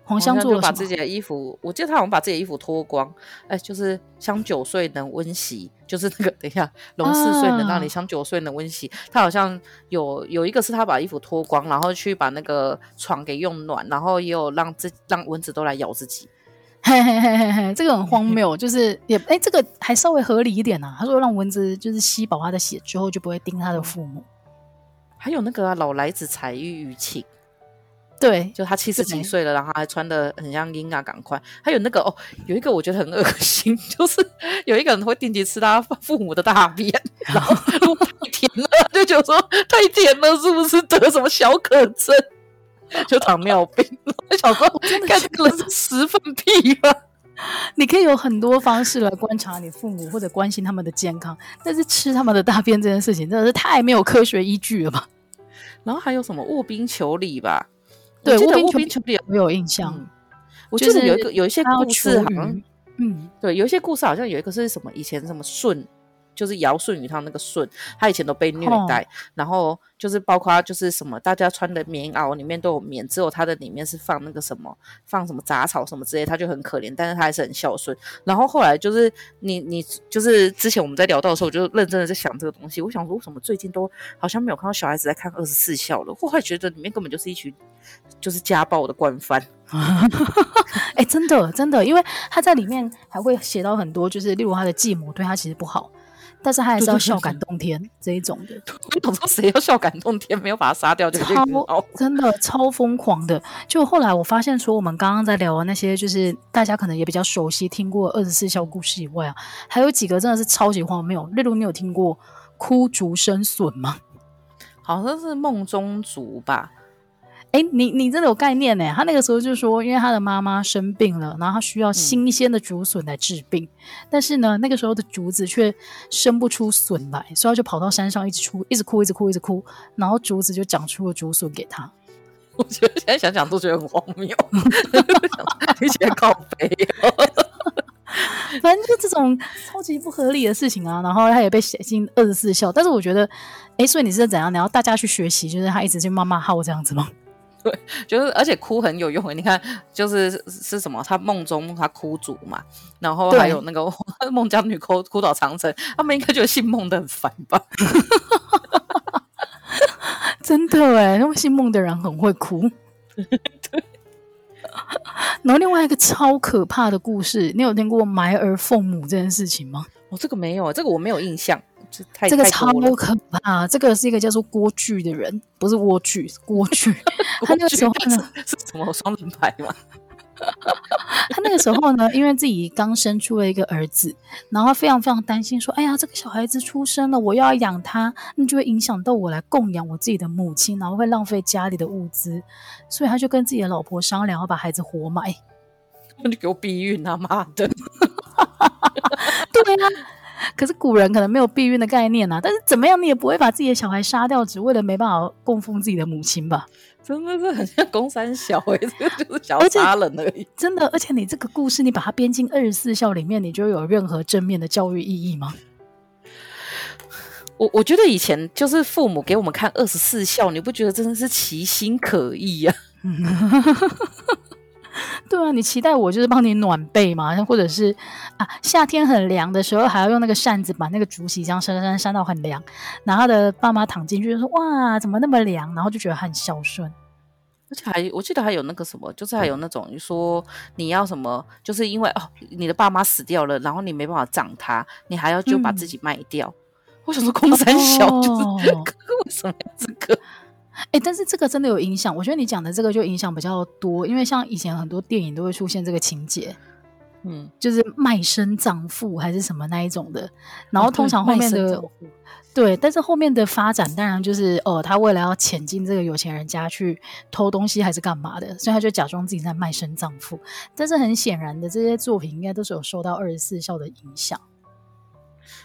Speaker 1: 黄香做了
Speaker 2: 把自己的衣服，我记得他好像把自己的衣服脱光，哎，就是香九岁能温习，就是那个等一下，龙四岁能让你香九岁能温习。啊、他好像有有一个是他把衣服脱光，然后去把那个床给用暖，然后也有让这让蚊子都来咬自己。
Speaker 1: 嘿嘿嘿嘿嘿，这个很荒谬，就是也哎，这个还稍微合理一点啊。他说让蚊子就是吸饱他的血之后就不会叮他的父母。
Speaker 2: 还有那个、啊、老来子彩玉雨晴。
Speaker 1: 对，
Speaker 2: 就他七十几岁了，然后还穿的很像婴儿，赶快。还有那个哦，有一个我觉得很恶心，就是有一个人会定期吃他父母的大便，然后 太甜了，就觉得说太甜了，是不是得什么小可症？就糖尿病。我想说，看这个人是十分屁吧？
Speaker 1: 你可以有很多方式来观察你父母或者关心他们的健康，但是吃他们的大便这件事情真的是太没有科学依据了吧？
Speaker 2: 然后还有什么卧冰求鲤吧？
Speaker 1: 对，卧冰求鲤我有印象？
Speaker 2: 嗯、我记得有一个有一些故事好像，
Speaker 1: 嗯，
Speaker 2: 对，有一些故事好像有一个是什么以前什么舜。就是尧舜禹汤那个舜，他以前都被虐待，哦、然后就是包括就是什么，大家穿的棉袄里面都有棉，只有他的里面是放那个什么，放什么杂草什么之类，他就很可怜，但是他还是很孝顺。然后后来就是你你就是之前我们在聊到的时候，我就认真的在想这个东西，我想说为什么最近都好像没有看到小孩子在看二十四孝了，我会觉得里面根本就是一群就是家暴的惯犯。
Speaker 1: 哎、欸，真的真的，因为他在里面还会写到很多，就是例如他的继母对他其实不好。但是他还是要笑感动天这一种的，
Speaker 2: 我说谁要笑感动天，没有把他杀掉就超
Speaker 1: 真的超疯狂的。就后来我发现，除了我们刚刚在聊的那些，就是大家可能也比较熟悉听过二十四孝故事以外啊，还有几个真的是超级荒谬。例如，你有听过哭竹生笋吗？
Speaker 2: 好像是梦中竹吧。
Speaker 1: 哎，你你真的有概念呢？他那个时候就说，因为他的妈妈生病了，然后他需要新鲜的竹笋来治病，嗯、但是呢，那个时候的竹子却生不出笋来，所以他就跑到山上一直出，一直哭，一直哭，一直哭，然后竹子就长出了竹笋给他。
Speaker 2: 我觉得现在想想都觉得很荒谬，一起告白，
Speaker 1: 反正就这种超级不合理的事情啊。然后他也被写进二十四孝，但是我觉得，哎，所以你是怎样？你要大家去学习，就是他一直去骂骂号这样子吗？
Speaker 2: 对，就是而且哭很有用。你看，就是是什么？他梦中他哭主嘛，然后还有那个 孟姜女哭哭倒长城，他们应该觉得姓孟的很烦吧？
Speaker 1: 真的哎，因为姓孟的人很会哭。对。然后另外一个超可怕的故事，你有听过埋儿奉母这件事情吗？
Speaker 2: 哦，这个没有，这个我没有印象。这，
Speaker 1: 这个超可怕！这个是一个叫做郭巨的人，不是莴苣，是郭巨。他那个时候呢，
Speaker 2: 是什么双人牌吗？
Speaker 1: 他那个时候呢，因为自己刚生出了一个儿子，然后非常非常担心，说：“哎呀，这个小孩子出生了，我要养他，那就会影响到我来供养我自己的母亲，然后会浪费家里的物资。”所以他就跟自己的老婆商量，要把孩子活埋。
Speaker 2: 那你给我避孕啊妈的！
Speaker 1: 对啊。可是古人可能没有避孕的概念啊。但是怎么样，你也不会把自己的小孩杀掉，只为了没办法供奉自己的母亲吧？
Speaker 2: 真的是很像公三小哎、欸，这个就是想要杀人而已。
Speaker 1: 真的，而且你这个故事，你把它编进二十四孝里面，你就有任何正面的教育意义吗？
Speaker 2: 我我觉得以前就是父母给我们看二十四孝，你不觉得真的是其心可疑呀、
Speaker 1: 啊？对啊，你期待我就是帮你暖被嘛，或者是啊，夏天很凉的时候还要用那个扇子把那个竹席这样扇扇扇到很凉，然后他的爸妈躺进去就说哇，怎么那么凉？然后就觉得很孝顺，
Speaker 2: 而且还我记得还有那个什么，就是还有那种你说你要什么，就是因为哦你的爸妈死掉了，然后你没办法葬他，你还要就把自己卖掉。嗯、我想说空三小就是、哦、为什么这个？
Speaker 1: 哎、欸，但是这个真的有影响。我觉得你讲的这个就影响比较多，因为像以前很多电影都会出现这个情节，嗯，就是卖身葬父还是什么那一种的。然后通常后面的、对，但是后面的发展当然就是哦，他为了要潜进这个有钱人家去偷东西还是干嘛的，所以他就假装自己在卖身葬父。但是很显然的，这些作品应该都是有受到二十四孝的影响。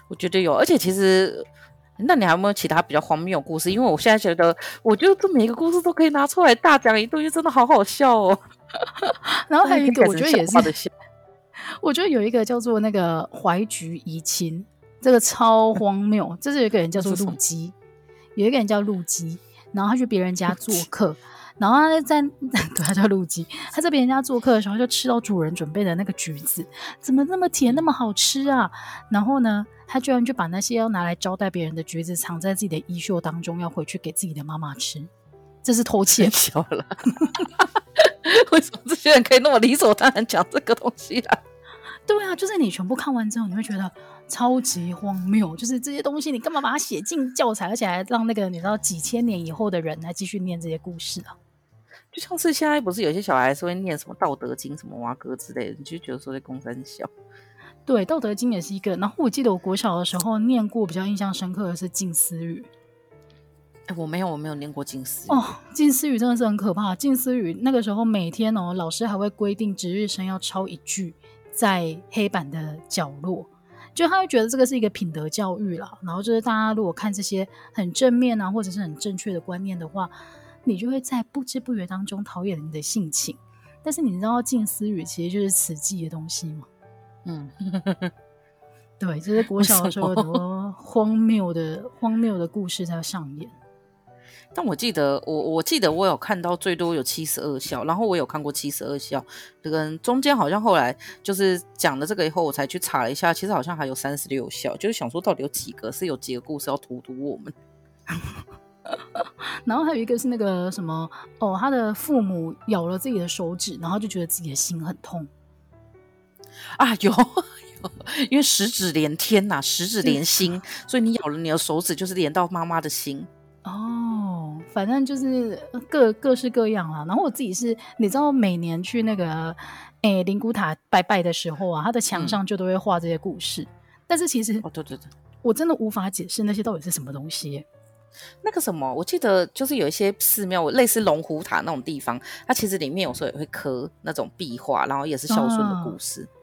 Speaker 2: 我觉得有，而且其实。那你还有没有其他比较荒谬的故事？因为我现在觉得，我觉得这每一个故事都可以拿出来大讲一顿，真的好好笑哦。
Speaker 1: 然后还有一个，我觉得也是，我觉得有一个叫做那个怀菊怡亲，这个超荒谬。这是有一个人叫做陆基，有一个人叫陆基，然后他去别人家做客，然后他在 对，他叫陆基，他在别人家做客的时候就吃到主人准备的那个橘子，怎么那么甜，那么好吃啊？然后呢？他居然就把那些要拿来招待别人的橘子藏在自己的衣袖当中，要回去给自己的妈妈吃，这是偷窃。笑了，为什么这些人可以那么理所当然讲这个东西啊？对啊，就是你全部看完之后，你会觉得超级荒谬。就是这些东西，你干嘛把它写进教材，而且还让那个你知道几千年以后的人来继续念这些故事啊？就像是现在不是有些小孩是会念什么《道德经》什么蛙哥之类的，你就觉得说在公山小。对，《道德经》也是一个。然后我记得我国小的时候念过，比较印象深刻的是《静思语》。哎，我没有，我没有念过《静思语》。哦，《静思语》真的是很可怕，《静思语》那个时候每天哦，老师还会规定值日生要抄一句在黑板的角落，就他会觉得这个是一个品德教育啦。然后就是大家如果看这些很正面啊，或者是很正确的观念的话，你就会在不知不觉当中陶冶你的性情。但是你知道《静思语》其实就是词记的东西吗？嗯，对，这是国小的时候很多荒谬的荒谬的故事在上演。但我记得，我我记得我有看到最多有七十二孝，然后我有看过七十二孝，这个中间好像后来就是讲了这个以后，我才去查了一下，其实好像还有三十六孝，就是想说到底有几个是有几个故事要荼毒我们。然后还有一个是那个什么哦，他的父母咬了自己的手指，然后就觉得自己的心很痛。啊，有有，因为十指连天呐、啊，十指连心，所以你咬了你的手指，就是连到妈妈的心。哦，反正就是各各式各样啊。然后我自己是，你知道，每年去那个诶灵骨塔拜拜的时候啊，他的墙上就都会画这些故事。嗯、但是其实，哦，对对对，我真的无法解释那些到底是什么东西。那个什么，我记得就是有一些寺庙，类似龙虎塔那种地方，它其实里面有时候也会刻那种壁画，然后也是孝顺的故事。啊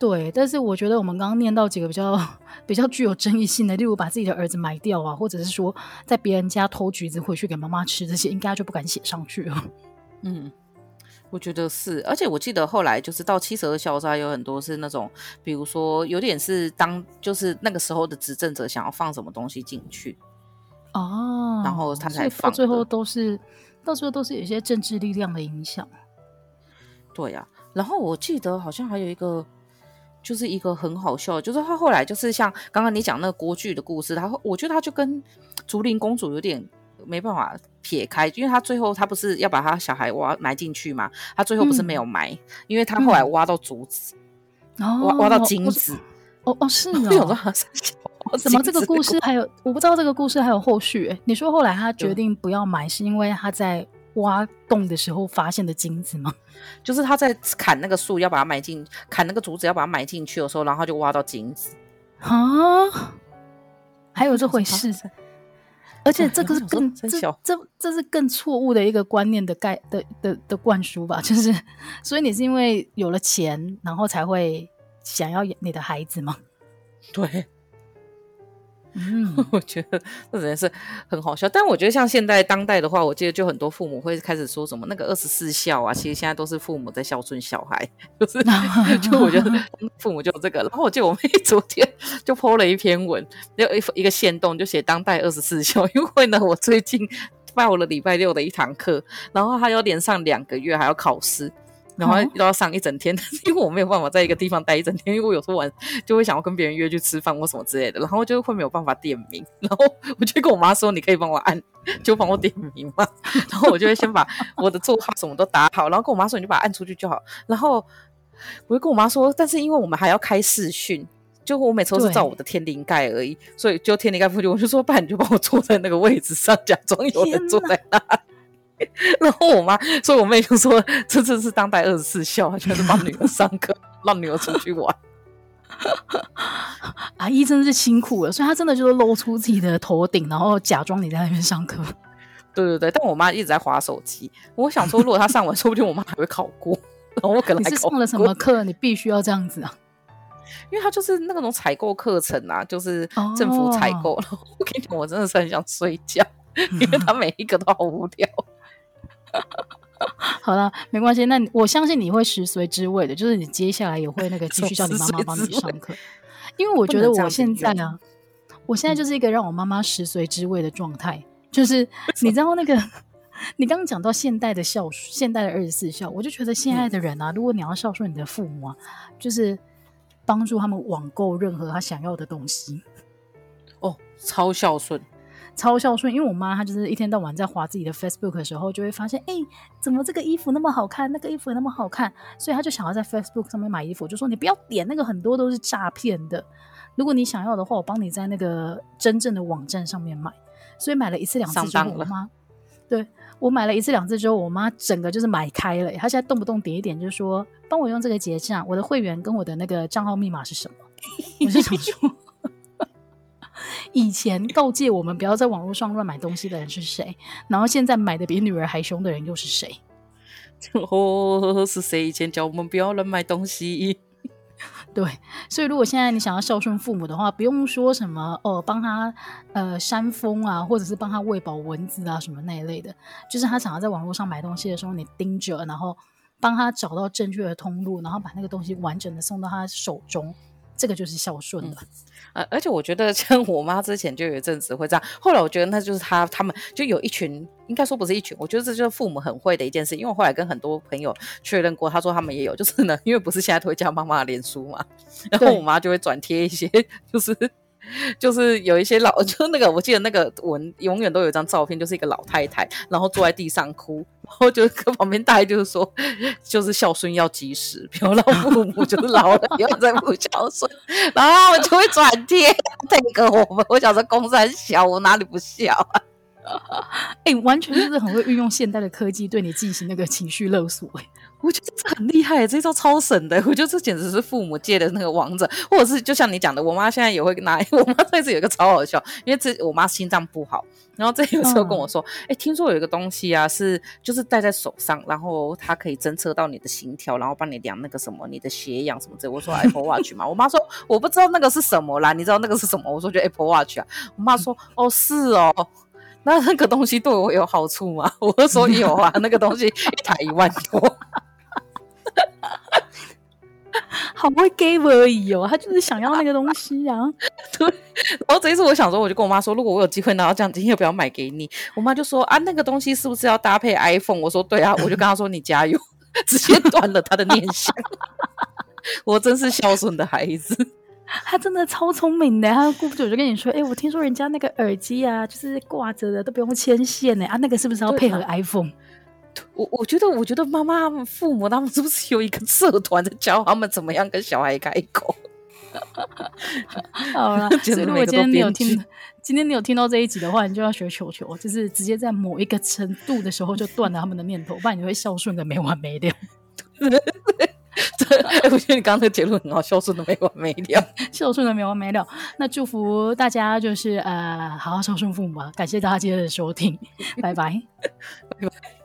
Speaker 1: 对，但是我觉得我们刚刚念到几个比较比较具有争议性的，例如把自己的儿子埋掉啊，或者是说在别人家偷橘子回去给妈妈吃，这些应该就不敢写上去了。嗯，我觉得是，而且我记得后来就是到七十二孝，还有很多是那种，比如说有点是当就是那个时候的执政者想要放什么东西进去哦，然后他才放，最后都是到最后都是有一些政治力量的影响。对呀、啊，然后我记得好像还有一个。就是一个很好笑，就是他后来就是像刚刚你讲那个郭巨的故事，他我觉得他就跟竹林公主有点没办法撇开，因为他最后他不是要把他小孩挖埋进去嘛，他最后不是没有埋，嗯、因为他后来挖到竹子，嗯、挖挖到金子，哦哦是哦，怎 么这个故事还有我不知道这个故事还有后续？你说后来他决定不要买，是因为他在。挖洞的时候发现的金子吗？就是他在砍那个树，要把它埋进，砍那个竹子要把它埋进去的时候，然后就挖到金子啊！还有这回事？而且这个是更这这这是更错误的一个观念的概的的的灌输吧？就是，所以你是因为有了钱，然后才会想要养你的孩子吗？对，嗯，
Speaker 2: 我觉得这真的是很好笑。但我觉得像现在当代的话，我记得就很多父母会开始说什么那个二十四孝啊，其实现在都是父母在孝顺小孩，就是就我觉得父母就这个。然后我记得我妹昨天就 po 了一篇文，就一一个线动就写当代二十四孝，因为呢我最近报了礼拜六的一堂课，然后还要连上两个月还要考试。然后都要上一整天，因为我没有办法在一个地方待一整天，因为我有时候晚就会想要跟别人约去吃饭或什么之类的，然后就会没有办法点名，然后我就跟我妈说：“你可以帮我按，就帮我点名嘛。”然后我就会先把我的座号什么都打好，然后跟我妈说：“你就把它按出去就好。”然后我就跟我妈说：“但是因为我们还要开视讯，就我每次都是照我的天灵盖而已，所以就天灵盖附近，我就说：‘不然你就帮我坐在那个位置上，假装有人坐在那。’” 然后我妈，所以我妹就说：“ 这次是当代二十四孝，全是帮女儿上课，让女儿出去玩。”
Speaker 1: 阿姨真的是辛苦了，所以她真的就是露出自己的头顶，然后假装你在那边上课。
Speaker 2: 对对对，但我妈一直在划手机。我想说，如果她上完，说不定我妈还会考过。然后我可能还
Speaker 1: 是上了什么课，你必须要这样子啊？
Speaker 2: 因为她就是那种采购课程啊，就是政府采购。然后我跟你讲，我真的是很想睡觉，因为她每一个都好无聊。好
Speaker 1: 了，没关系。那我相信你会食髓知味的，就是你接下来也会那个 继续叫你妈妈帮你上课。因为我觉得我现在啊，我现在就是一个让我妈妈食髓知味的状态。就是你知道那个，你刚刚讲到现代的孝顺，现代的二十四孝，我就觉得现在的人啊，如果你要孝顺你的父母啊，就是帮助他们网购任何他想要的东西。
Speaker 2: 哦，超孝顺。
Speaker 1: 超孝顺，因为我妈她就是一天到晚在划自己的 Facebook 的时候，就会发现，哎、欸，怎么这个衣服那么好看，那个衣服也那么好看，所以她就想要在 Facebook 上面买衣服，就说你不要点那个，很多都是诈骗的。如果你想要的话，我帮你在那个真正的网站上面买。所以买了一次两次之后，我妈，对，我买了一次两次之后，我妈整个就是买开了。她现在动不动点一点，就是说帮我用这个结账，我的会员跟我的那个账号密码是什么？我就想说。以前告诫我们不要在网络上乱买东西的人是谁？然后现在买的比女儿还凶的人又是谁？
Speaker 2: 哦，是谁以前教我们不要乱买东西？
Speaker 1: 对，所以如果现在你想要孝顺父母的话，不用说什么哦，帮他呃扇风啊，或者是帮他喂饱蚊子啊什么那一类的，就是他想要在网络上买东西的时候，你盯着，然后帮他找到正确的通路，然后把那个东西完整的送到他手中。这个就是孝顺了，
Speaker 2: 呃，而且我觉得像我妈之前就有一阵子会这样，后来我觉得那就是她他们就有一群，应该说不是一群，我觉得这就是父母很会的一件事，因为我后来跟很多朋友确认过，他说他们也有，就是呢，因为不是现在都会加妈妈的脸书嘛，然后我妈就会转贴一些，就是。就是有一些老，就那个我记得那个文永远都有一张照片，就是一个老太太，然后坐在地上哭，然后就跟旁边大爷就是说，就是孝顺要及时，不要让父母就是老了不要再不孝顺，然后我就会转贴那个我们，我想说公三小，我哪里不孝啊？
Speaker 1: 哎、完全就是很会运用现代的科技对你进行那个情绪勒索、欸，哎。
Speaker 2: 我觉得这很厉害，这招超神的。我觉得这简直是父母界的那个王者，或者是就像你讲的，我妈现在也会拿。我妈这次有一个超好笑，因为这我妈心脏不好，然后这有时候跟我说，哎、嗯，听说有一个东西啊，是就是戴在手上，然后它可以侦测到你的心跳，然后帮你量那个什么你的血氧什么之类。我说 Apple Watch 嘛，我妈说我不知道那个是什么啦，你知道那个是什么？我说就 Apple Watch 啊。我妈说哦是哦，那那个东西对我有好处吗？我就说有啊，那个东西一台一万多。
Speaker 1: 好会 give 而已哦，他就是想要那个东西啊。
Speaker 2: 对，然后这一次我想说，我就跟我妈说，如果我有机会拿到这样，今天要不要买给你？我妈就说啊，那个东西是不是要搭配 iPhone？我说对啊，我就跟她说你加油，直接断了他的念想。我真是孝顺的孩子，
Speaker 1: 他真的超聪明的。他过不久就跟你说，哎、欸，我听说人家那个耳机啊，就是挂着的，都不用牵线呢。啊，那个是不是要配合 iPhone？
Speaker 2: 我我觉得，我觉得妈妈、父母他们是不是有一个社团在教他们怎么样跟小孩开口？
Speaker 1: 好了，所以如果今天你有听，今天你有听到这一集的话，你就要学球球，就是直接在某一个程度的时候就断了他们的念头，不然你会孝顺的没完没了。
Speaker 2: 对，我觉得你刚刚的结论很好，孝顺的没完没了，
Speaker 1: 孝顺的没完没了。那祝福大家就是呃，好好孝顺父母吧。感谢大家今天的收听，拜拜，拜拜。